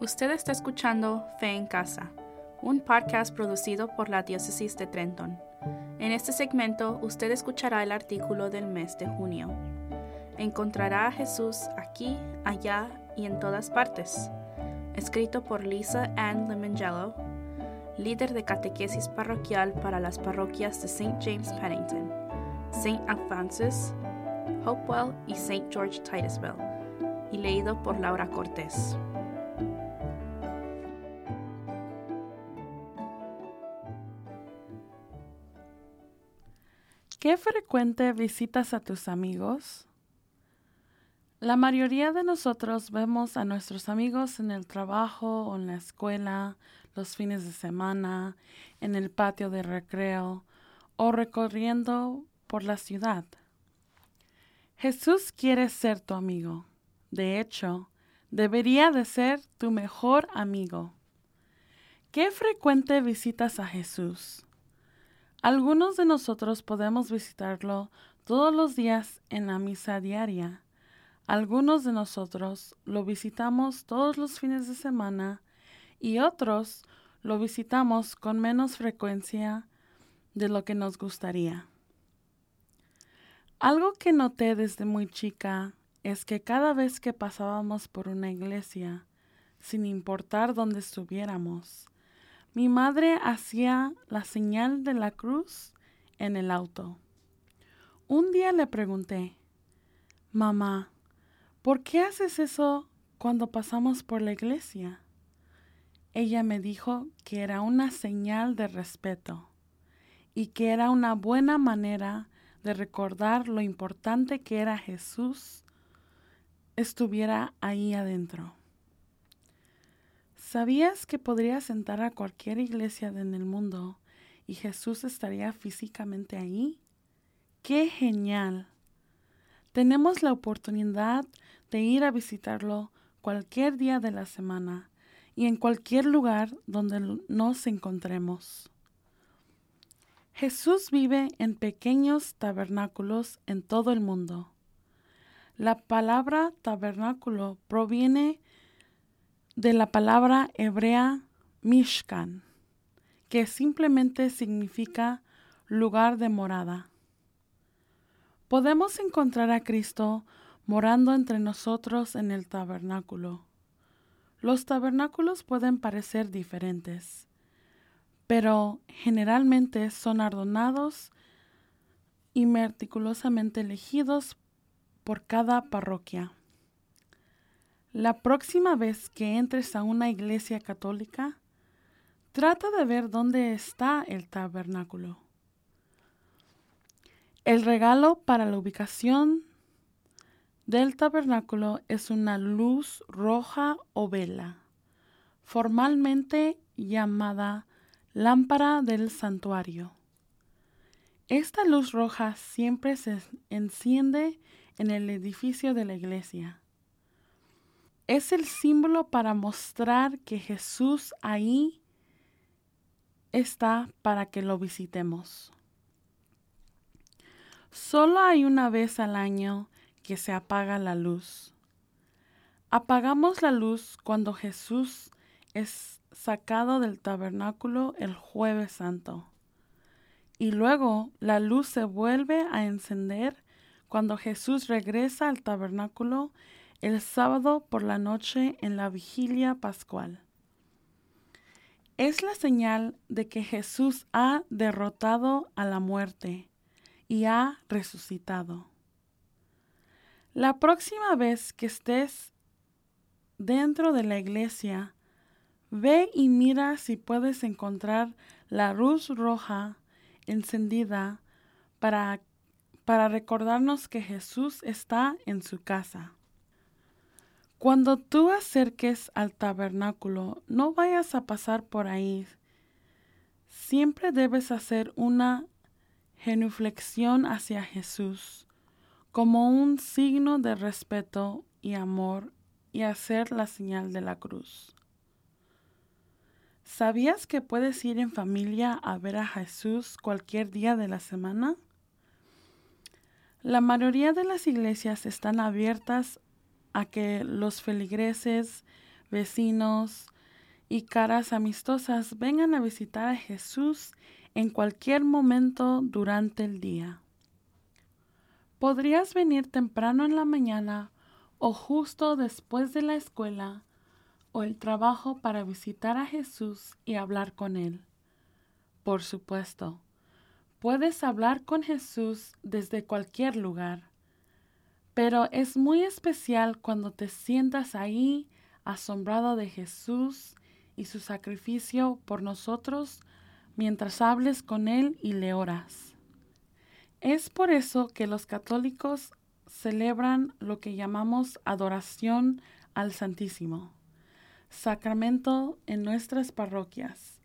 Usted está escuchando Fe en Casa, un podcast producido por la Diócesis de Trenton. En este segmento usted escuchará el artículo del mes de junio. Encontrará a Jesús aquí, allá y en todas partes. Escrito por Lisa Ann Limongello, líder de catequesis parroquial para las parroquias de St. James Pennington, St. Alphonsus, Hopewell y St. George Titusville, y leído por Laura Cortés. ¿Qué frecuente visitas a tus amigos? La mayoría de nosotros vemos a nuestros amigos en el trabajo o en la escuela, los fines de semana, en el patio de recreo o recorriendo por la ciudad. Jesús quiere ser tu amigo. De hecho, debería de ser tu mejor amigo. ¿Qué frecuente visitas a Jesús? Algunos de nosotros podemos visitarlo todos los días en la misa diaria. Algunos de nosotros lo visitamos todos los fines de semana y otros lo visitamos con menos frecuencia de lo que nos gustaría. Algo que noté desde muy chica es que cada vez que pasábamos por una iglesia, sin importar dónde estuviéramos, mi madre hacía la señal de la cruz en el auto. Un día le pregunté, Mamá, ¿por qué haces eso cuando pasamos por la iglesia? Ella me dijo que era una señal de respeto y que era una buena manera de recordar lo importante que era Jesús estuviera ahí adentro. ¿Sabías que podrías entrar a cualquier iglesia en el mundo y Jesús estaría físicamente ahí? ¡Qué genial! Tenemos la oportunidad de ir a visitarlo cualquier día de la semana y en cualquier lugar donde nos encontremos. Jesús vive en pequeños tabernáculos en todo el mundo. La palabra tabernáculo proviene de la palabra hebrea Mishkan, que simplemente significa lugar de morada. Podemos encontrar a Cristo morando entre nosotros en el tabernáculo. Los tabernáculos pueden parecer diferentes, pero generalmente son adornados y meticulosamente elegidos por cada parroquia. La próxima vez que entres a una iglesia católica, trata de ver dónde está el tabernáculo. El regalo para la ubicación del tabernáculo es una luz roja o vela, formalmente llamada lámpara del santuario. Esta luz roja siempre se enciende en el edificio de la iglesia es el símbolo para mostrar que Jesús ahí está para que lo visitemos. Solo hay una vez al año que se apaga la luz. Apagamos la luz cuando Jesús es sacado del tabernáculo el jueves santo. Y luego la luz se vuelve a encender cuando Jesús regresa al tabernáculo el sábado por la noche en la vigilia pascual. Es la señal de que Jesús ha derrotado a la muerte y ha resucitado. La próxima vez que estés dentro de la iglesia, ve y mira si puedes encontrar la luz roja encendida para, para recordarnos que Jesús está en su casa. Cuando tú acerques al tabernáculo, no vayas a pasar por ahí. Siempre debes hacer una genuflexión hacia Jesús como un signo de respeto y amor y hacer la señal de la cruz. ¿Sabías que puedes ir en familia a ver a Jesús cualquier día de la semana? La mayoría de las iglesias están abiertas a que los feligreses vecinos y caras amistosas vengan a visitar a Jesús en cualquier momento durante el día. Podrías venir temprano en la mañana o justo después de la escuela o el trabajo para visitar a Jesús y hablar con Él. Por supuesto, puedes hablar con Jesús desde cualquier lugar, pero es muy especial cuando te sientas ahí asombrado de Jesús y su sacrificio por nosotros mientras hables con Él y le oras. Es por eso que los católicos celebran lo que llamamos adoración al Santísimo, sacramento en nuestras parroquias.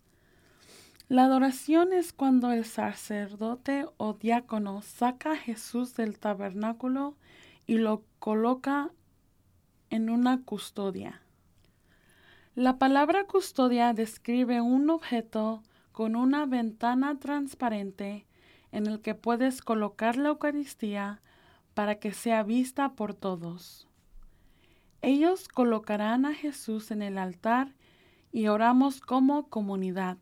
La adoración es cuando el sacerdote o diácono saca a Jesús del tabernáculo y lo coloca en una custodia. La palabra custodia describe un objeto con una ventana transparente en el que puedes colocar la Eucaristía para que sea vista por todos. Ellos colocarán a Jesús en el altar y oramos como comunidad.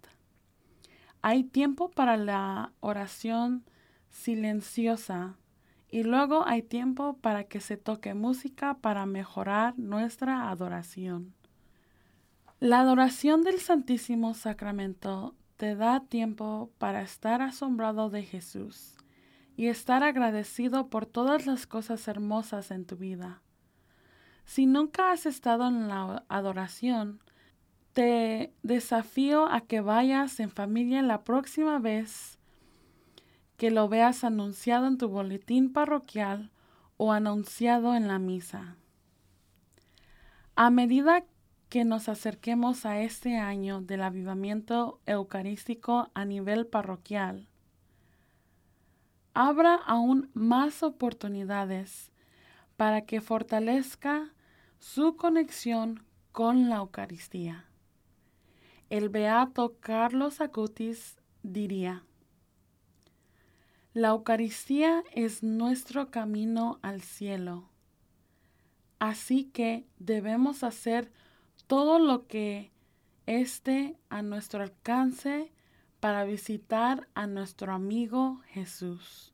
Hay tiempo para la oración silenciosa y luego hay tiempo para que se toque música para mejorar nuestra adoración. La adoración del Santísimo Sacramento te da tiempo para estar asombrado de Jesús y estar agradecido por todas las cosas hermosas en tu vida. Si nunca has estado en la adoración, te desafío a que vayas en familia la próxima vez que lo veas anunciado en tu boletín parroquial o anunciado en la misa. A medida que nos acerquemos a este año del avivamiento eucarístico a nivel parroquial. Habrá aún más oportunidades para que fortalezca su conexión con la Eucaristía. El beato Carlos Acutis diría, La Eucaristía es nuestro camino al cielo, así que debemos hacer todo lo que esté a nuestro alcance para visitar a nuestro amigo Jesús.